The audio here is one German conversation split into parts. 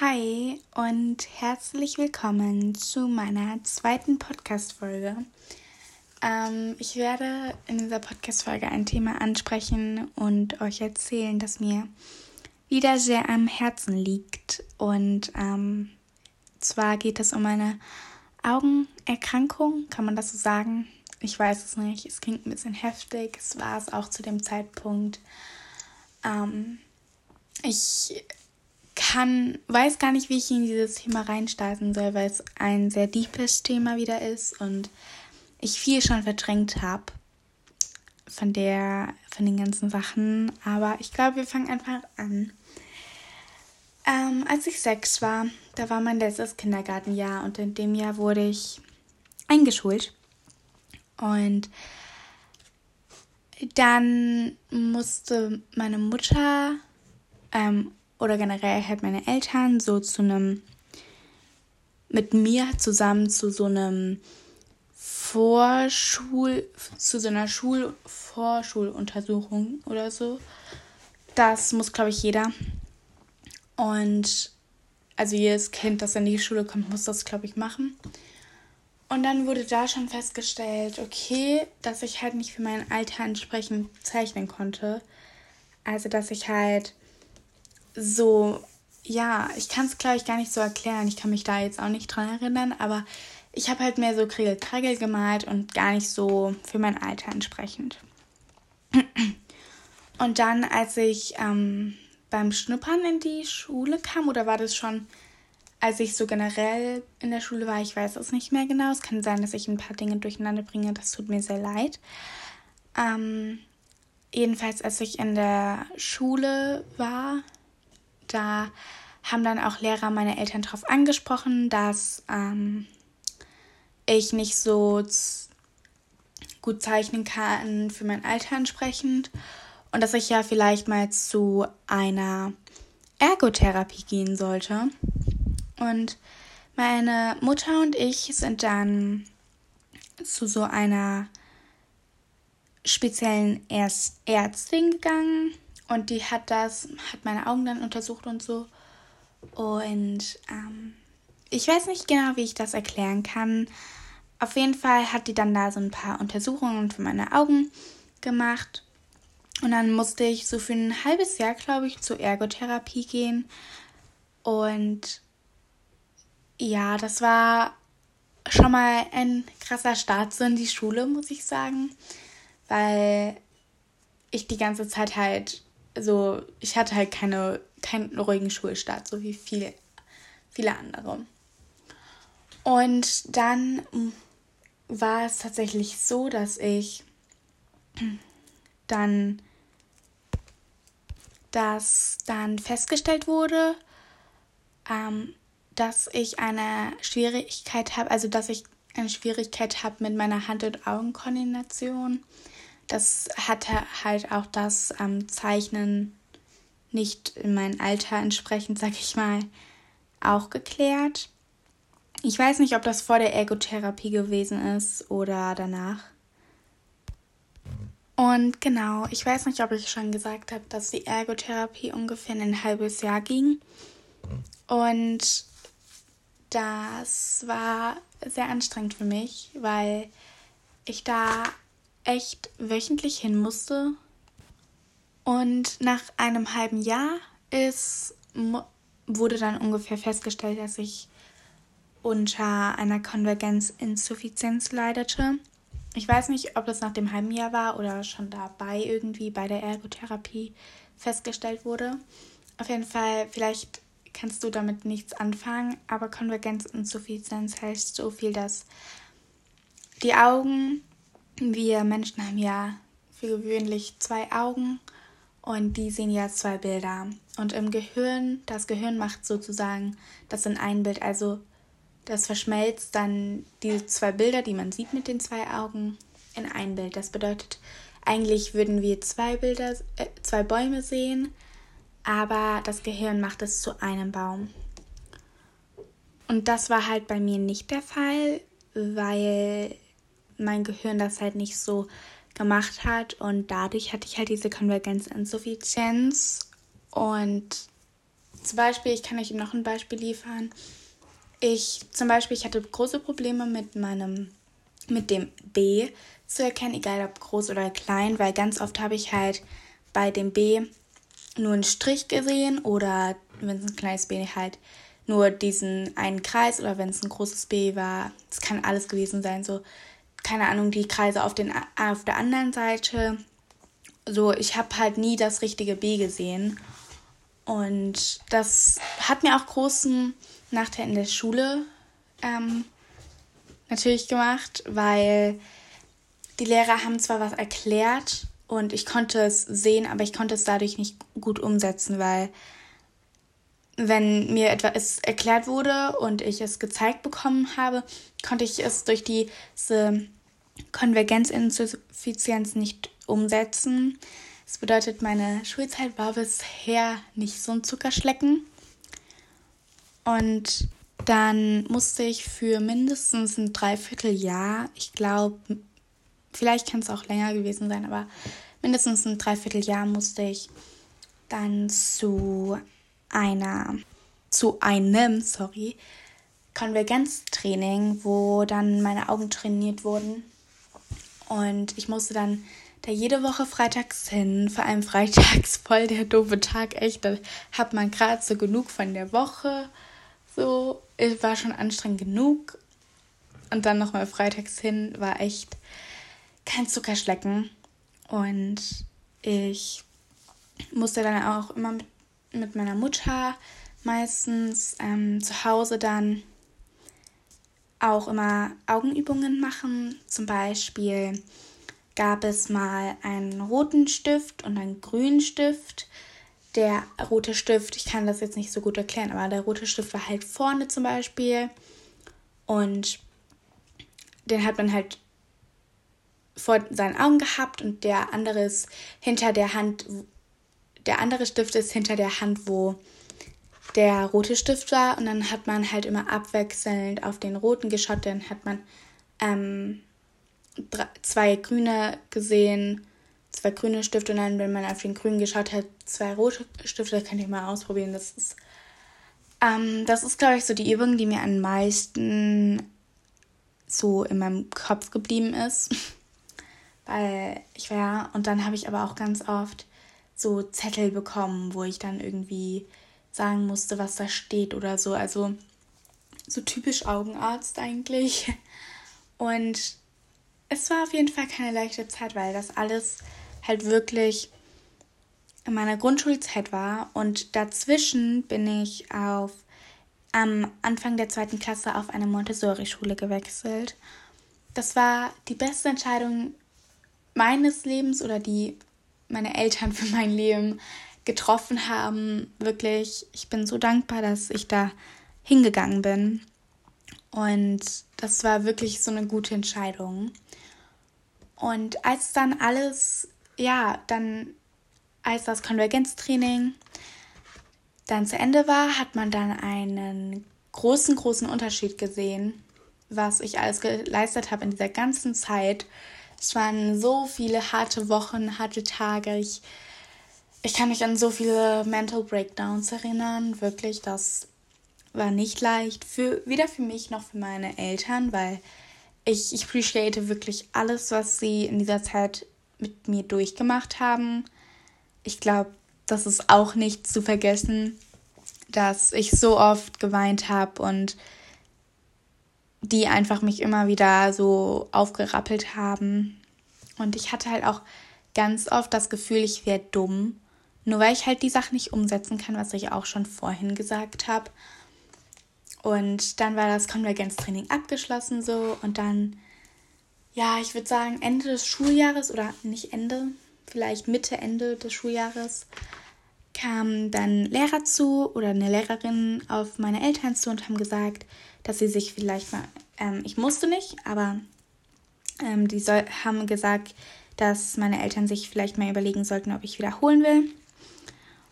Hi und herzlich willkommen zu meiner zweiten Podcast-Folge. Ähm, ich werde in dieser Podcast-Folge ein Thema ansprechen und euch erzählen, das mir wieder sehr am Herzen liegt. Und ähm, zwar geht es um eine Augenerkrankung, kann man das so sagen? Ich weiß es nicht. Es klingt ein bisschen heftig. Es war es auch zu dem Zeitpunkt. Ähm, ich kann, weiß gar nicht, wie ich in dieses Thema reinstarten soll, weil es ein sehr deepes Thema wieder ist und ich viel schon verdrängt habe von der, von den ganzen Sachen. Aber ich glaube, wir fangen einfach an. Ähm, als ich sechs war, da war mein letztes Kindergartenjahr und in dem Jahr wurde ich eingeschult. Und dann musste meine Mutter ähm, oder generell halt meine Eltern so zu einem, mit mir zusammen zu so einem Vorschul, zu so einer Schulvorschuluntersuchung oder so. Das muss, glaube ich, jeder. Und also jedes Kind, das in die Schule kommt, muss das, glaube ich, machen. Und dann wurde da schon festgestellt, okay, dass ich halt nicht für mein Alter entsprechend zeichnen konnte. Also, dass ich halt so, ja, ich kann es, glaube ich, gar nicht so erklären. Ich kann mich da jetzt auch nicht dran erinnern, aber ich habe halt mehr so Kriegel-Kragel gemalt und gar nicht so für mein Alter entsprechend. Und dann, als ich ähm, beim Schnuppern in die Schule kam, oder war das schon, als ich so generell in der Schule war, ich weiß es nicht mehr genau. Es kann sein, dass ich ein paar Dinge durcheinander bringe, das tut mir sehr leid. Ähm, jedenfalls, als ich in der Schule war, da haben dann auch Lehrer meine Eltern darauf angesprochen, dass ähm, ich nicht so gut zeichnen kann für mein Alter entsprechend und dass ich ja vielleicht mal zu einer Ergotherapie gehen sollte. Und meine Mutter und ich sind dann zu so einer speziellen Ärztin gegangen und die hat das, hat meine Augen dann untersucht und so. Und ähm, ich weiß nicht genau, wie ich das erklären kann. Auf jeden Fall hat die dann da so ein paar Untersuchungen für meine Augen gemacht. Und dann musste ich so für ein halbes Jahr, glaube ich, zur Ergotherapie gehen. Und ja, das war schon mal ein krasser Start so in die Schule, muss ich sagen. Weil ich die ganze Zeit halt so, ich hatte halt keine, keinen ruhigen Schulstart, so wie viele, viele andere. Und dann war es tatsächlich so, dass ich dann, dass dann festgestellt wurde, ähm, dass ich eine Schwierigkeit habe, also dass ich eine Schwierigkeit habe mit meiner Hand- und Augenkoordination das hatte halt auch das ähm, Zeichnen nicht in mein Alter entsprechend, sag ich mal, auch geklärt. Ich weiß nicht, ob das vor der Ergotherapie gewesen ist oder danach. Und genau, ich weiß nicht, ob ich schon gesagt habe, dass die Ergotherapie ungefähr ein halbes Jahr ging. Und das war sehr anstrengend für mich, weil ich da echt wöchentlich hin musste. Und nach einem halben Jahr ist, wurde dann ungefähr festgestellt, dass ich unter einer Konvergenzinsuffizienz leidete. Ich weiß nicht, ob das nach dem halben Jahr war oder schon dabei irgendwie bei der Ergotherapie festgestellt wurde. Auf jeden Fall, vielleicht kannst du damit nichts anfangen, aber Konvergenzinsuffizienz heißt so viel, dass die Augen wir Menschen haben ja für gewöhnlich zwei Augen und die sehen ja zwei Bilder. Und im Gehirn, das Gehirn macht sozusagen das in ein Bild. Also das verschmelzt dann die zwei Bilder, die man sieht mit den zwei Augen, in ein Bild. Das bedeutet, eigentlich würden wir zwei Bilder, äh, zwei Bäume sehen, aber das Gehirn macht es zu einem Baum. Und das war halt bei mir nicht der Fall, weil mein Gehirn das halt nicht so gemacht hat. Und dadurch hatte ich halt diese Konvergenzinsuffizienz und zum Beispiel, ich kann euch noch ein Beispiel liefern. Ich zum Beispiel, ich hatte große Probleme mit meinem, mit dem B zu erkennen, egal ob groß oder klein, weil ganz oft habe ich halt bei dem B nur einen Strich gesehen oder wenn es ein kleines B halt nur diesen einen Kreis oder wenn es ein großes B war, es kann alles gewesen sein, so keine Ahnung, die Kreise auf, den, auf der anderen Seite. So, ich habe halt nie das richtige B gesehen. Und das hat mir auch großen Nachteil in der Schule ähm, natürlich gemacht, weil die Lehrer haben zwar was erklärt und ich konnte es sehen, aber ich konnte es dadurch nicht gut umsetzen, weil wenn mir etwas erklärt wurde und ich es gezeigt bekommen habe, konnte ich es durch diese Konvergenzinsuffizienz nicht umsetzen. Das bedeutet, meine Schulzeit war bisher nicht so ein Zuckerschlecken. Und dann musste ich für mindestens ein Dreivierteljahr, ich glaube, vielleicht kann es auch länger gewesen sein, aber mindestens ein Dreivierteljahr musste ich dann zu einer, zu einem, sorry, Konvergenztraining, wo dann meine Augen trainiert wurden. Und ich musste dann da jede Woche freitags hin, vor allem freitags voll der doofe Tag, echt. Da hat man gerade so genug von der Woche. So, es war schon anstrengend genug. Und dann nochmal freitags hin, war echt kein Zuckerschlecken. Und ich musste dann auch immer mit, mit meiner Mutter meistens ähm, zu Hause dann auch immer Augenübungen machen. Zum Beispiel gab es mal einen roten Stift und einen grünen Stift. Der rote Stift, ich kann das jetzt nicht so gut erklären, aber der rote Stift war halt vorne zum Beispiel. Und den hat man halt vor seinen Augen gehabt und der andere ist hinter der Hand, der andere Stift ist hinter der Hand, wo der rote Stift war und dann hat man halt immer abwechselnd auf den roten geschaut, dann hat man ähm, drei, zwei grüne gesehen, zwei grüne Stifte und dann, wenn man auf den grünen geschaut hat, zwei rote Stifte, das könnt ihr mal ausprobieren. Das ist, ähm, das ist, glaube ich, so die Übung, die mir am meisten so in meinem Kopf geblieben ist. Weil ich war, und dann habe ich aber auch ganz oft so Zettel bekommen, wo ich dann irgendwie sagen musste, was da steht oder so. Also so typisch Augenarzt eigentlich. Und es war auf jeden Fall keine leichte Zeit, weil das alles halt wirklich in meiner Grundschulzeit war. Und dazwischen bin ich auf am Anfang der zweiten Klasse auf eine Montessori-Schule gewechselt. Das war die beste Entscheidung meines Lebens oder die meine Eltern für mein Leben getroffen haben. Wirklich, ich bin so dankbar, dass ich da hingegangen bin. Und das war wirklich so eine gute Entscheidung. Und als dann alles, ja, dann als das Konvergenztraining dann zu Ende war, hat man dann einen großen, großen Unterschied gesehen, was ich alles geleistet habe in dieser ganzen Zeit. Es waren so viele harte Wochen, harte Tage. Ich ich kann mich an so viele Mental Breakdowns erinnern. Wirklich, das war nicht leicht. Für, weder für mich noch für meine Eltern, weil ich, ich appreciate wirklich alles, was sie in dieser Zeit mit mir durchgemacht haben. Ich glaube, das ist auch nicht zu vergessen, dass ich so oft geweint habe und die einfach mich immer wieder so aufgerappelt haben. Und ich hatte halt auch ganz oft das Gefühl, ich wäre dumm nur weil ich halt die Sachen nicht umsetzen kann, was ich auch schon vorhin gesagt habe. Und dann war das Konvergenztraining abgeschlossen so und dann, ja, ich würde sagen, Ende des Schuljahres oder nicht Ende, vielleicht Mitte, Ende des Schuljahres kamen dann Lehrer zu oder eine Lehrerin auf meine Eltern zu und haben gesagt, dass sie sich vielleicht mal, ähm, ich musste nicht, aber ähm, die soll, haben gesagt, dass meine Eltern sich vielleicht mal überlegen sollten, ob ich wiederholen will.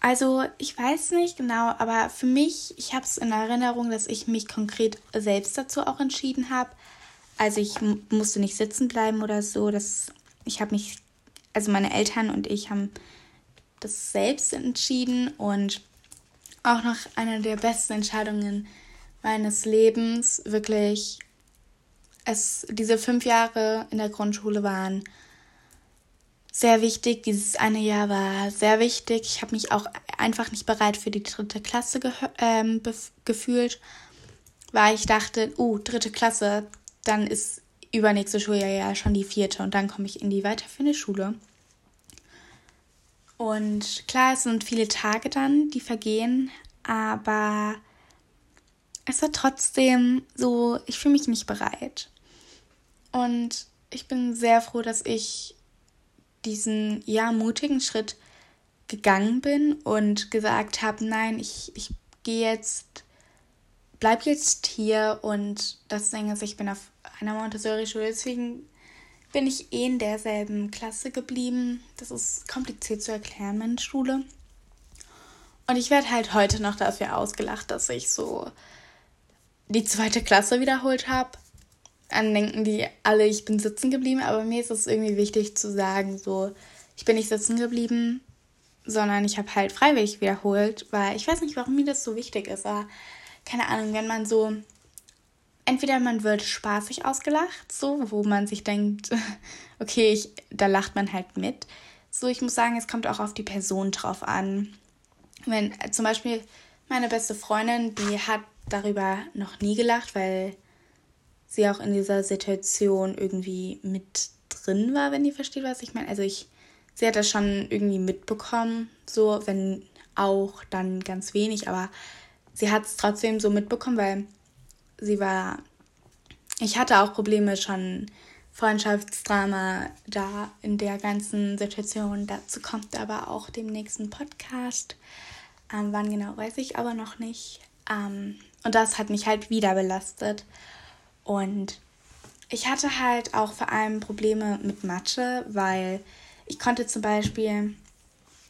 Also ich weiß nicht genau, aber für mich, ich habe es in Erinnerung, dass ich mich konkret selbst dazu auch entschieden habe. Also ich musste nicht sitzen bleiben oder so. Das, ich habe mich, also meine Eltern und ich haben das selbst entschieden und auch noch eine der besten Entscheidungen meines Lebens. Wirklich, es, diese fünf Jahre in der Grundschule waren sehr wichtig. Dieses eine Jahr war sehr wichtig. Ich habe mich auch einfach nicht bereit für die dritte Klasse ge ähm, gefühlt, weil ich dachte, uh, dritte Klasse, dann ist übernächste Schuljahr ja schon die vierte und dann komme ich in die weiterführende Schule. Und klar, es sind viele Tage dann, die vergehen, aber es war trotzdem so, ich fühle mich nicht bereit. Und ich bin sehr froh, dass ich diesen ja mutigen Schritt gegangen bin und gesagt habe, nein, ich, ich gehe jetzt, bleib jetzt hier und das Ding ist, ich bin auf einer Montessori-Schule, deswegen bin ich eh in derselben Klasse geblieben. Das ist kompliziert zu erklären, meine Schule. Und ich werde halt heute noch dafür ausgelacht, dass ich so die zweite Klasse wiederholt habe. Dann denken die alle, ich bin sitzen geblieben, aber mir ist es irgendwie wichtig zu sagen, so, ich bin nicht sitzen geblieben, sondern ich habe halt freiwillig wiederholt, weil ich weiß nicht, warum mir das so wichtig ist, aber keine Ahnung, wenn man so, entweder man wird spaßig ausgelacht, so, wo man sich denkt, okay, ich, da lacht man halt mit. So, ich muss sagen, es kommt auch auf die Person drauf an. Wenn zum Beispiel meine beste Freundin, die hat darüber noch nie gelacht, weil sie auch in dieser Situation irgendwie mit drin war, wenn ihr versteht, was ich meine. Also ich, sie hat das schon irgendwie mitbekommen, so, wenn auch dann ganz wenig, aber sie hat es trotzdem so mitbekommen, weil sie war, ich hatte auch Probleme schon, Freundschaftsdrama da in der ganzen Situation. Dazu kommt aber auch dem nächsten Podcast. Ähm, wann genau weiß ich aber noch nicht. Ähm, und das hat mich halt wieder belastet. Und ich hatte halt auch vor allem Probleme mit Mathe, weil ich konnte zum Beispiel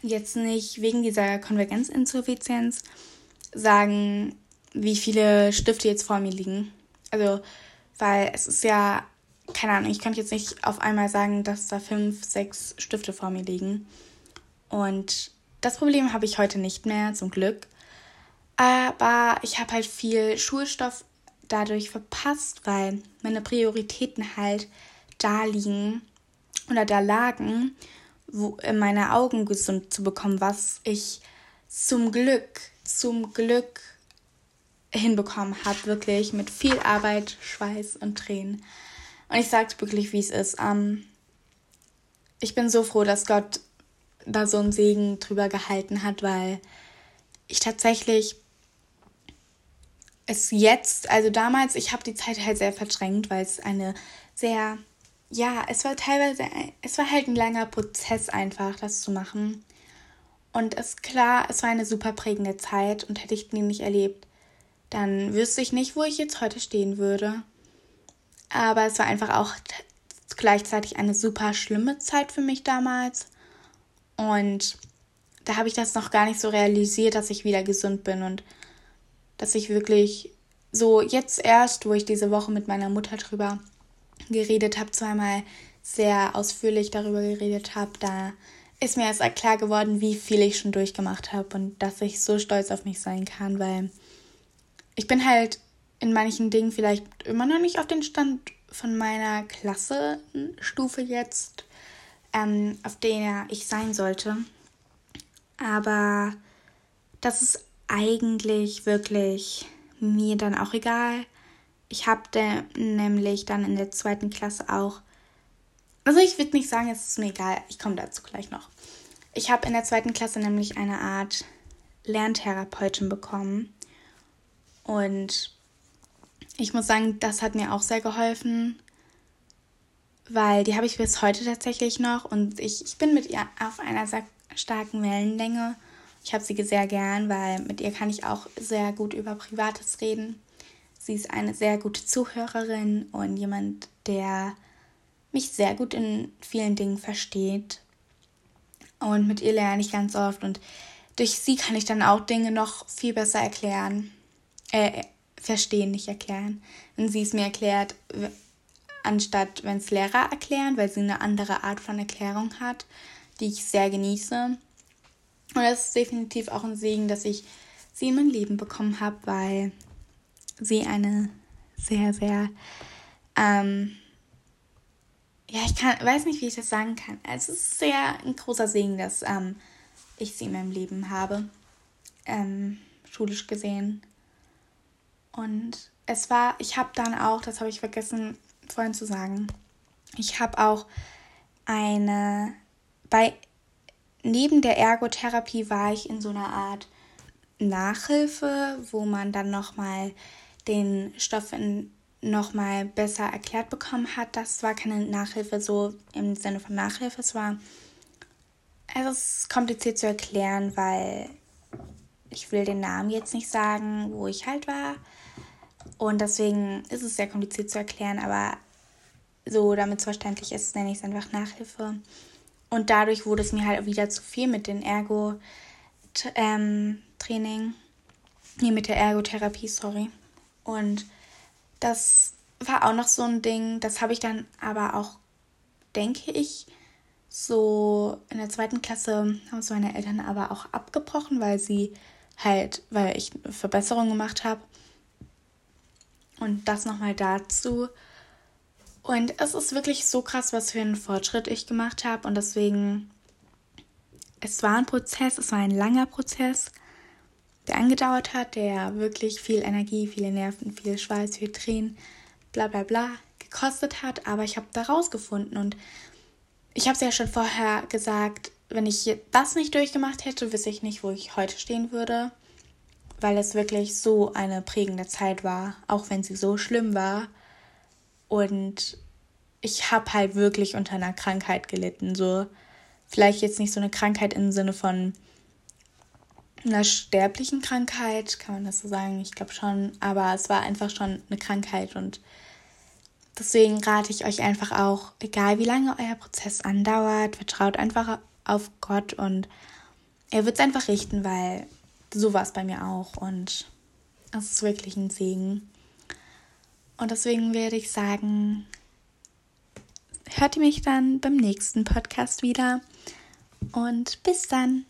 jetzt nicht wegen dieser Konvergenzinsuffizienz sagen, wie viele Stifte jetzt vor mir liegen. Also, weil es ist ja, keine Ahnung, ich könnte jetzt nicht auf einmal sagen, dass da fünf, sechs Stifte vor mir liegen. Und das Problem habe ich heute nicht mehr, zum Glück. Aber ich habe halt viel Schulstoff dadurch verpasst, weil meine Prioritäten halt da liegen oder da lagen, wo meine Augen gesund zu bekommen, was ich zum Glück, zum Glück hinbekommen habe, wirklich mit viel Arbeit, Schweiß und Tränen. Und ich sage wirklich, wie es ist. Ähm, ich bin so froh, dass Gott da so einen Segen drüber gehalten hat, weil ich tatsächlich es jetzt, also damals, ich habe die Zeit halt sehr verdrängt, weil es eine sehr, ja, es war teilweise, es war halt ein langer Prozess einfach, das zu machen. Und es ist klar, es war eine super prägende Zeit und hätte ich die nicht erlebt, dann wüsste ich nicht, wo ich jetzt heute stehen würde. Aber es war einfach auch gleichzeitig eine super schlimme Zeit für mich damals. Und da habe ich das noch gar nicht so realisiert, dass ich wieder gesund bin und dass ich wirklich so jetzt erst, wo ich diese Woche mit meiner Mutter drüber geredet habe, zweimal sehr ausführlich darüber geredet habe, da ist mir erst klar geworden, wie viel ich schon durchgemacht habe und dass ich so stolz auf mich sein kann, weil ich bin halt in manchen Dingen vielleicht immer noch nicht auf den Stand von meiner Klassenstufe jetzt, ähm, auf der ich sein sollte. Aber das ist eigentlich wirklich mir dann auch egal. Ich habe nämlich dann in der zweiten Klasse auch, also ich würde nicht sagen, es ist mir egal, ich komme dazu gleich noch. Ich habe in der zweiten Klasse nämlich eine Art Lerntherapeutin bekommen und ich muss sagen, das hat mir auch sehr geholfen, weil die habe ich bis heute tatsächlich noch und ich, ich bin mit ihr auf einer sehr starken Wellenlänge. Ich habe sie sehr gern, weil mit ihr kann ich auch sehr gut über Privates reden. Sie ist eine sehr gute Zuhörerin und jemand, der mich sehr gut in vielen Dingen versteht. Und mit ihr lerne ich ganz oft und durch sie kann ich dann auch Dinge noch viel besser erklären äh, verstehen, nicht erklären. Wenn sie es mir erklärt, anstatt wenn es Lehrer erklären, weil sie eine andere Art von Erklärung hat, die ich sehr genieße. Und das ist definitiv auch ein Segen, dass ich sie in mein Leben bekommen habe, weil sie eine sehr, sehr, ähm, ja, ich kann, weiß nicht, wie ich das sagen kann. Es ist sehr ein großer Segen, dass ähm, ich sie in meinem Leben habe, ähm, schulisch gesehen. Und es war, ich habe dann auch, das habe ich vergessen vorhin zu sagen, ich habe auch eine, bei, neben der Ergotherapie war ich in so einer Art Nachhilfe, wo man dann nochmal den Stoff nochmal besser erklärt bekommen hat. Das war keine Nachhilfe so im Sinne von Nachhilfe. Es war, es ist kompliziert zu erklären, weil ich will den Namen jetzt nicht sagen, wo ich halt war. Und deswegen ist es sehr kompliziert zu erklären, aber so, damit es verständlich ist, nenne ich es einfach Nachhilfe. Und dadurch wurde es mir halt wieder zu viel mit den Ergo ähm. Nee, mit der Ergotherapie, sorry. Und das war auch noch so ein Ding, das habe ich dann aber auch, denke ich, so in der zweiten Klasse haben es meine Eltern aber auch abgebrochen, weil sie halt, weil ich Verbesserungen gemacht habe. Und das nochmal dazu. Und es ist wirklich so krass, was für einen Fortschritt ich gemacht habe. Und deswegen, es war ein Prozess, es war ein langer Prozess, der angedauert hat, der wirklich viel Energie, viele Nerven, viel Schweiß, viel Tränen, bla bla bla gekostet hat. Aber ich habe da rausgefunden. Und ich habe es ja schon vorher gesagt, wenn ich das nicht durchgemacht hätte, wüsste ich nicht, wo ich heute stehen würde. Weil es wirklich so eine prägende Zeit war, auch wenn sie so schlimm war. Und ich habe halt wirklich unter einer Krankheit gelitten. So, vielleicht jetzt nicht so eine Krankheit im Sinne von einer sterblichen Krankheit, kann man das so sagen? Ich glaube schon. Aber es war einfach schon eine Krankheit und deswegen rate ich euch einfach auch, egal wie lange euer Prozess andauert, vertraut einfach auf Gott und er wird es einfach richten, weil so war es bei mir auch und es ist wirklich ein Segen. Und deswegen würde ich sagen, hört ihr mich dann beim nächsten Podcast wieder. Und bis dann.